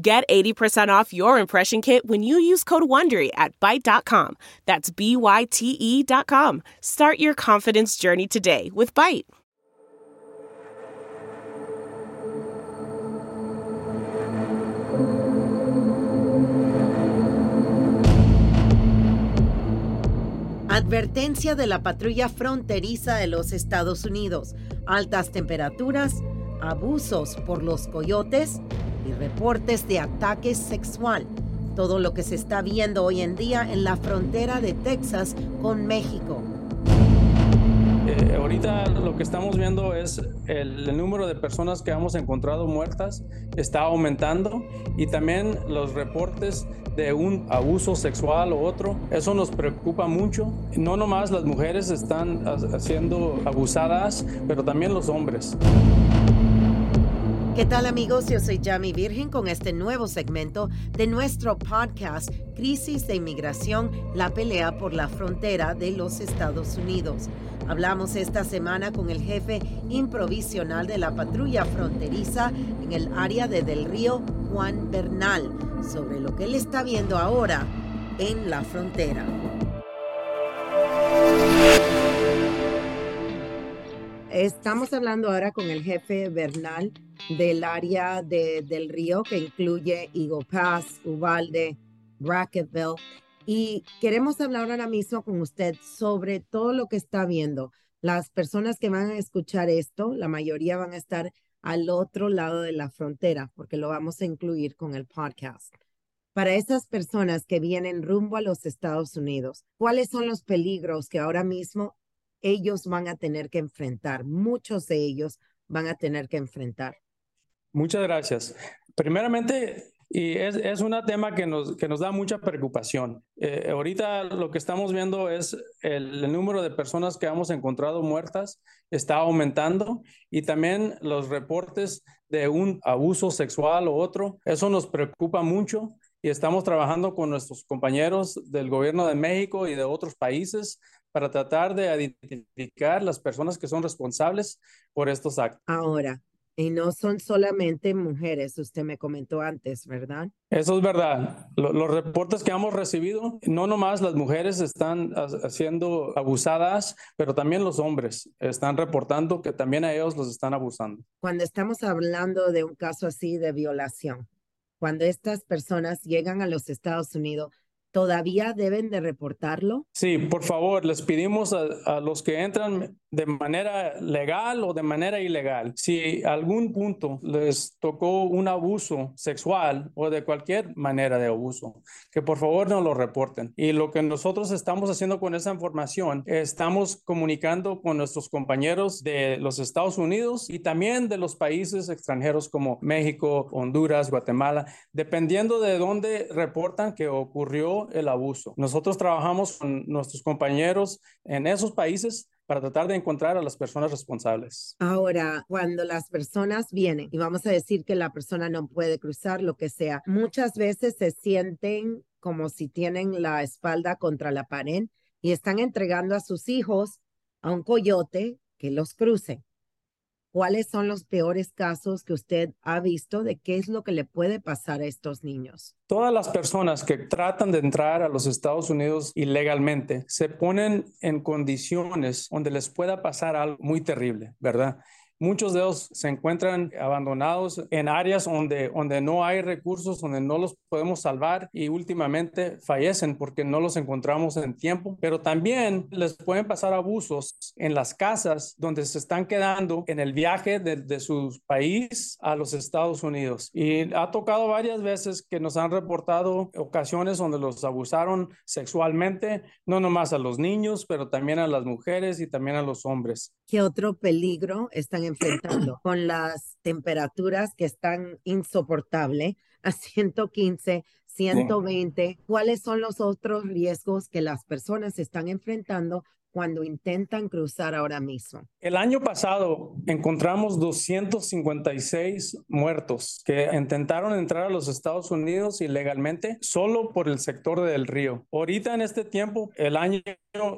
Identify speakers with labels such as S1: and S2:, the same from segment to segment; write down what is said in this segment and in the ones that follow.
S1: Get 80% off your impression kit when you use code WONDERY at Byte.com. That's B-Y-T-E dot com. Start your confidence journey today with Byte.
S2: Advertencia de la patrulla fronteriza de los Estados Unidos. Altas temperaturas, abusos por los coyotes reportes de ataques sexual. Todo lo que se está viendo hoy en día en la frontera de Texas con México.
S3: Eh, ahorita lo que estamos viendo es el, el, número de personas que hemos encontrado muertas está aumentando y también los reportes de un abuso sexual o otro. Eso nos preocupa mucho. No nomás las mujeres están siendo abusadas, pero también los hombres.
S2: ¿Qué tal amigos? Yo soy Yami Virgen con este nuevo segmento de nuestro podcast Crisis de Inmigración, la pelea por la frontera de los Estados Unidos. Hablamos esta semana con el jefe improvisional de la patrulla fronteriza en el área de Del Río, Juan Bernal, sobre lo que él está viendo ahora en la frontera. Estamos hablando ahora con el jefe Bernal del área de, del río que incluye Eagle Pass, Uvalde, Bracketville. Y queremos hablar ahora mismo con usted sobre todo lo que está viendo. Las personas que van a escuchar esto, la mayoría van a estar al otro lado de la frontera, porque lo vamos a incluir con el podcast. Para esas personas que vienen rumbo a los Estados Unidos, ¿cuáles son los peligros que ahora mismo ellos van a tener que enfrentar? Muchos de ellos van a tener que enfrentar.
S3: Muchas gracias. Primeramente, y es, es un tema que nos, que nos da mucha preocupación. Eh, ahorita lo que estamos viendo es el, el, número de personas que hemos encontrado muertas está aumentando y también los reportes de un abuso sexual o otro. Eso nos preocupa mucho y estamos trabajando con nuestros compañeros del gobierno de México y de otros países para tratar de identificar las personas que son responsables por estos actos.
S2: Ahora, y no son solamente mujeres, usted me comentó antes, ¿verdad?
S3: Eso es verdad. Los reportes que hemos recibido, no nomás las mujeres están siendo abusadas, pero también los hombres están reportando que también a ellos los están abusando.
S2: Cuando estamos hablando de un caso así de violación, cuando estas personas llegan a los Estados Unidos, ¿todavía deben de reportarlo?
S3: Sí, por favor, les pedimos a, a los que entran de manera legal o de manera ilegal. Si algún punto les tocó un abuso sexual o de cualquier manera de abuso, que por favor no lo reporten. Y lo que nosotros estamos haciendo con esa información, estamos comunicando con nuestros compañeros de los Estados Unidos y también de los países extranjeros como México, Honduras, Guatemala, dependiendo de dónde reportan que ocurrió el abuso. Nosotros trabajamos con nuestros compañeros en esos países para tratar de encontrar a las personas responsables.
S2: Ahora, cuando las personas vienen y vamos a decir que la persona no puede cruzar, lo que sea, muchas veces se sienten como si tienen la espalda contra la pared y están entregando a sus hijos a un coyote que los cruce. ¿Cuáles son los peores casos que usted ha visto de qué es lo que le puede pasar a estos niños?
S3: Todas las personas que tratan de entrar a los Estados Unidos ilegalmente se ponen en condiciones donde les pueda pasar algo muy terrible, ¿verdad? Muchos de ellos se encuentran abandonados en áreas donde, donde no hay recursos, donde no los podemos salvar y últimamente fallecen porque no los encontramos en tiempo. Pero también les pueden pasar abusos en las casas donde se están quedando en el viaje de, de su país a los Estados Unidos. Y ha tocado varias veces que nos han reportado ocasiones donde los abusaron sexualmente, no nomás a los niños, pero también a las mujeres y también a los hombres.
S2: ¿Qué otro peligro están enfrentando con las temperaturas que están insoportables. a 115, 120. ¿Cuáles son los otros riesgos que las personas están enfrentando cuando intentan cruzar ahora mismo?
S3: El año pasado encontramos 256 muertos que intentaron entrar a los Estados Unidos ilegalmente solo por el sector del río. Ahorita en este tiempo, el año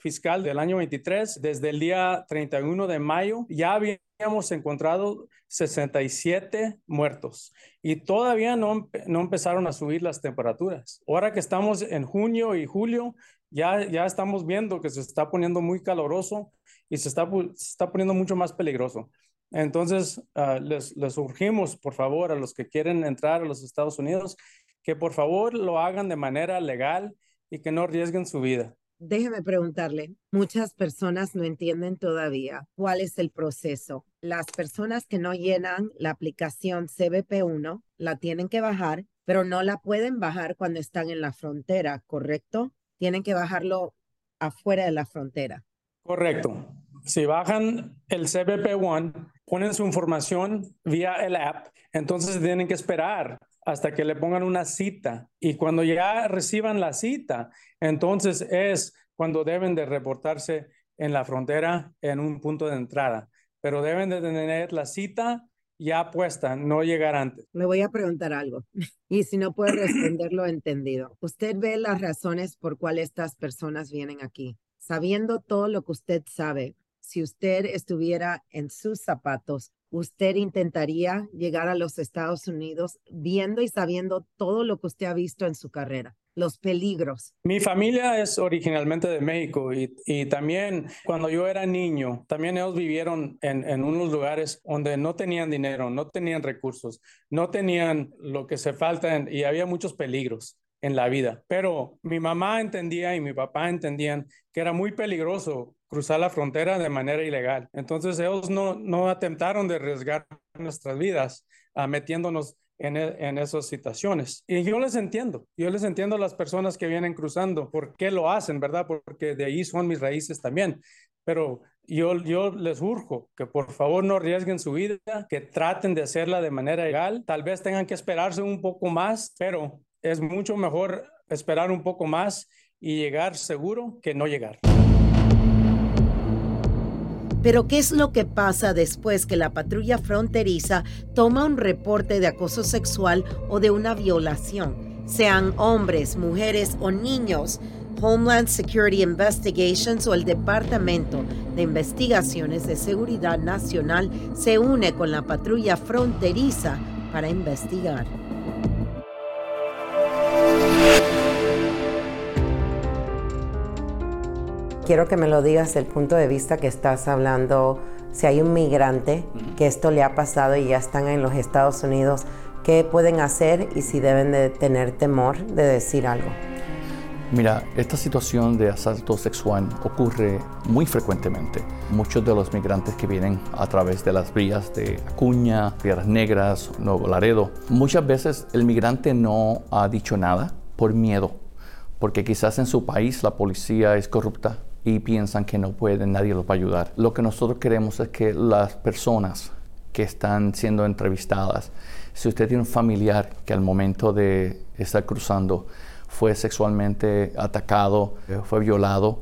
S3: fiscal del año 23, desde el día 31 de mayo, ya habíamos encontrado 67 muertos y todavía no, no empezaron a subir las temperaturas. Ahora que estamos en junio y julio, ya, ya estamos viendo que se está poniendo muy caloroso y se está, se está poniendo mucho más peligroso. Entonces, uh, les, les urgimos, por favor, a los que quieren entrar a los Estados Unidos, que por favor lo hagan de manera legal y que no arriesguen su vida.
S2: Déjeme preguntarle, muchas personas no entienden todavía cuál es el proceso. Las personas que no llenan la aplicación CBP1 la tienen que bajar, pero no la pueden bajar cuando están en la frontera, ¿correcto? tienen que bajarlo afuera de la frontera.
S3: Correcto. Si bajan el CBP One, ponen su información vía el app, entonces tienen que esperar hasta que le pongan una cita. Y cuando ya reciban la cita, entonces es cuando deben de reportarse en la frontera en un punto de entrada. Pero deben de tener la cita ya puesta, no llegar antes.
S2: Me voy a preguntar algo y si no puede responderlo entendido. ¿Usted ve las razones por cuál estas personas vienen aquí? Sabiendo todo lo que usted sabe, si usted estuviera en sus zapatos, usted intentaría llegar a los Estados Unidos viendo y sabiendo todo lo que usted ha visto en su carrera los peligros?
S3: Mi familia es originalmente de México y, y también cuando yo era niño, también ellos vivieron en, en, unos lugares donde no tenían dinero, no tenían recursos, no tenían lo que se falta y había muchos peligros en la vida. Pero mi mamá entendía y mi papá entendían que era muy peligroso cruzar la frontera de manera ilegal. Entonces ellos no, no atentaron de arriesgar nuestras vidas uh, metiéndonos en, e, en, esas situaciones. Y yo les entiendo, yo les entiendo a las personas que vienen cruzando, por qué lo hacen, ¿verdad? Porque de ahí son mis raíces también. Pero yo, yo les urjo que por favor no arriesguen su vida, que traten de hacerla de manera legal. Tal vez tengan que esperarse un poco más, pero es mucho mejor esperar un poco más y llegar seguro que no llegar.
S2: Pero ¿qué es lo que pasa después que la patrulla fronteriza toma un reporte de acoso sexual o de una violación? Sean hombres, mujeres o niños, Homeland Security Investigations o el Departamento de Investigaciones de Seguridad Nacional se une con la patrulla fronteriza para investigar. Quiero que me lo digas desde el punto de vista que estás hablando, si hay un migrante que esto le ha pasado y ya están en los Estados Unidos, ¿qué pueden hacer y si deben de tener temor de decir algo?
S4: Mira, esta situación de asalto sexual ocurre muy frecuentemente. Muchos de los migrantes que vienen a través de las vías de Acuña, Piedras Negras, Nuevo Laredo, muchas veces el migrante no ha dicho nada por miedo, porque quizás en su país la policía es corrupta y piensan que no pueden, nadie los va a ayudar. Lo que nosotros queremos es que las personas que están siendo entrevistadas, si usted tiene un familiar que al momento de estar cruzando fue sexualmente atacado, fue violado,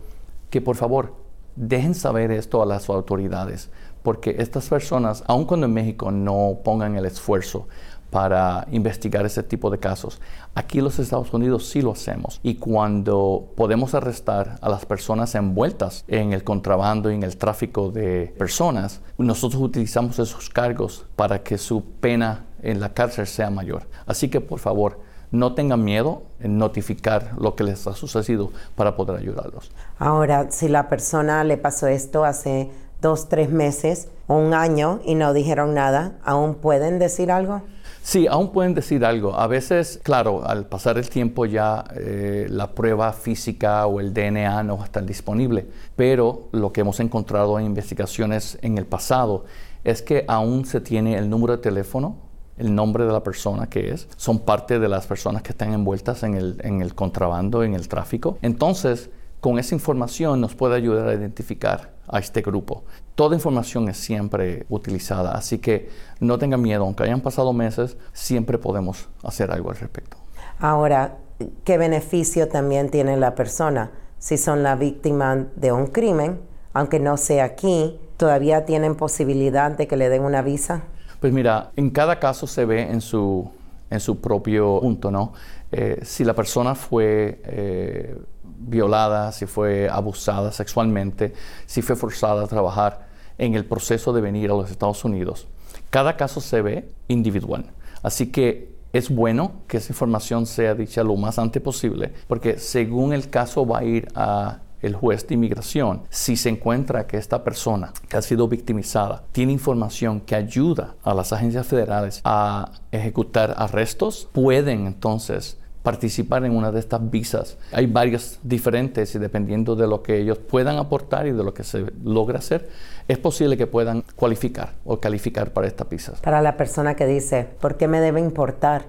S4: que por favor dejen saber esto a las autoridades, porque estas personas, aun cuando en México no pongan el esfuerzo para investigar ese tipo de casos. Aquí en los Estados Unidos sí lo hacemos y cuando podemos arrestar a las personas envueltas en el contrabando y en el tráfico de personas, nosotros utilizamos esos cargos para que su pena en la cárcel sea mayor. Así que por favor, no tengan miedo en notificar lo que les ha sucedido para poder ayudarlos.
S2: Ahora, si la persona le pasó esto hace dos, tres meses o un año y no dijeron nada, ¿aún pueden decir algo?
S4: Sí, aún pueden decir algo. A veces, claro, al pasar el tiempo ya eh, la prueba física o el DNA no va a estar disponible, pero lo que hemos encontrado en investigaciones en el pasado es que aún se tiene el número de teléfono, el nombre de la persona que es, son parte de las personas que están envueltas en el, en el contrabando, en el tráfico. Entonces, con esa información nos puede ayudar a identificar a este grupo. Toda información es siempre utilizada, así que no tengan miedo, aunque hayan pasado meses, siempre podemos hacer algo al respecto.
S2: Ahora, ¿qué beneficio también tiene la persona si son la víctima de un crimen, aunque no sea aquí, todavía tienen posibilidad de que le den una visa?
S4: Pues mira, en cada caso se ve en su, en su propio punto, ¿no? Eh, si la persona fue eh, violada, si fue abusada sexualmente, si fue forzada a trabajar en el proceso de venir a los Estados Unidos. Cada caso se ve individual. Así que es bueno que esa información sea dicha lo más antes posible, porque según el caso va a ir a el juez de inmigración, si se encuentra que esta persona que ha sido victimizada tiene información que ayuda a las agencias federales a ejecutar arrestos, pueden entonces participar en una de estas visas. Hay varias diferentes y dependiendo de lo que ellos puedan aportar y de lo que se logra hacer, es posible que puedan cualificar o calificar para estas visas.
S2: Para la persona que dice, ¿por qué me debe importar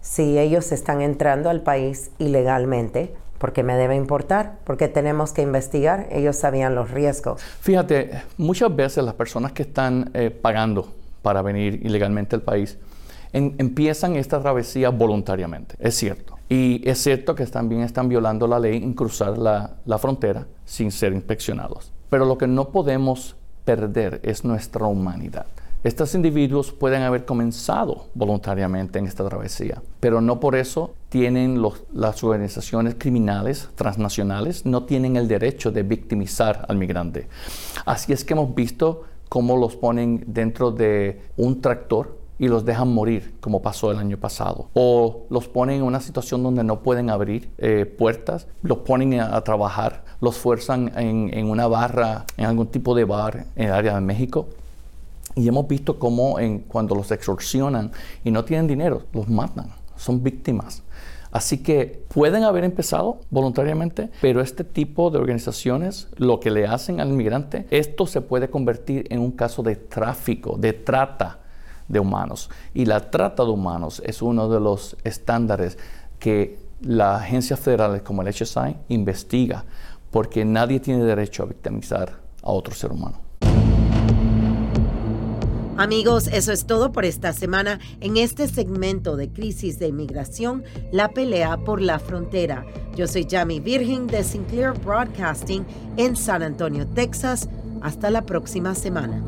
S2: si ellos están entrando al país ilegalmente? ¿Por qué me debe importar? Porque tenemos que investigar. Ellos sabían los riesgos.
S4: Fíjate, muchas veces las personas que están eh, pagando para venir ilegalmente al país, empiezan esta travesía voluntariamente, es cierto. Y es cierto que también están violando la ley en cruzar la, la frontera sin ser inspeccionados. Pero lo que no podemos perder es nuestra humanidad. Estos individuos pueden haber comenzado voluntariamente en esta travesía, pero no por eso tienen las organizaciones criminales transnacionales, no tienen el derecho de victimizar al migrante. Así es que hemos visto cómo los ponen dentro de un tractor y los dejan morir, como pasó el año pasado. O los ponen en una situación donde no pueden abrir eh, puertas, los ponen a, trabajar, los fuerzan en, una barra, en algún tipo de bar en el área de México. Y hemos visto cómo en, cuando los extorsionan y no tienen dinero, los matan, son víctimas. Así que pueden haber empezado voluntariamente, pero este tipo de organizaciones lo que le hacen al inmigrante, esto se puede convertir en un caso de tráfico, de trata de humanos. Y la trata de humanos es uno de los estándares que las agencias federales como el HSI investiga, porque nadie tiene derecho a victimizar a otro ser humano.
S2: Amigos, eso es todo por esta semana en este segmento de crisis de inmigración, la pelea por la frontera. Yo soy Jamie Virgin de Sinclair Broadcasting en San Antonio, Texas. Hasta la próxima semana.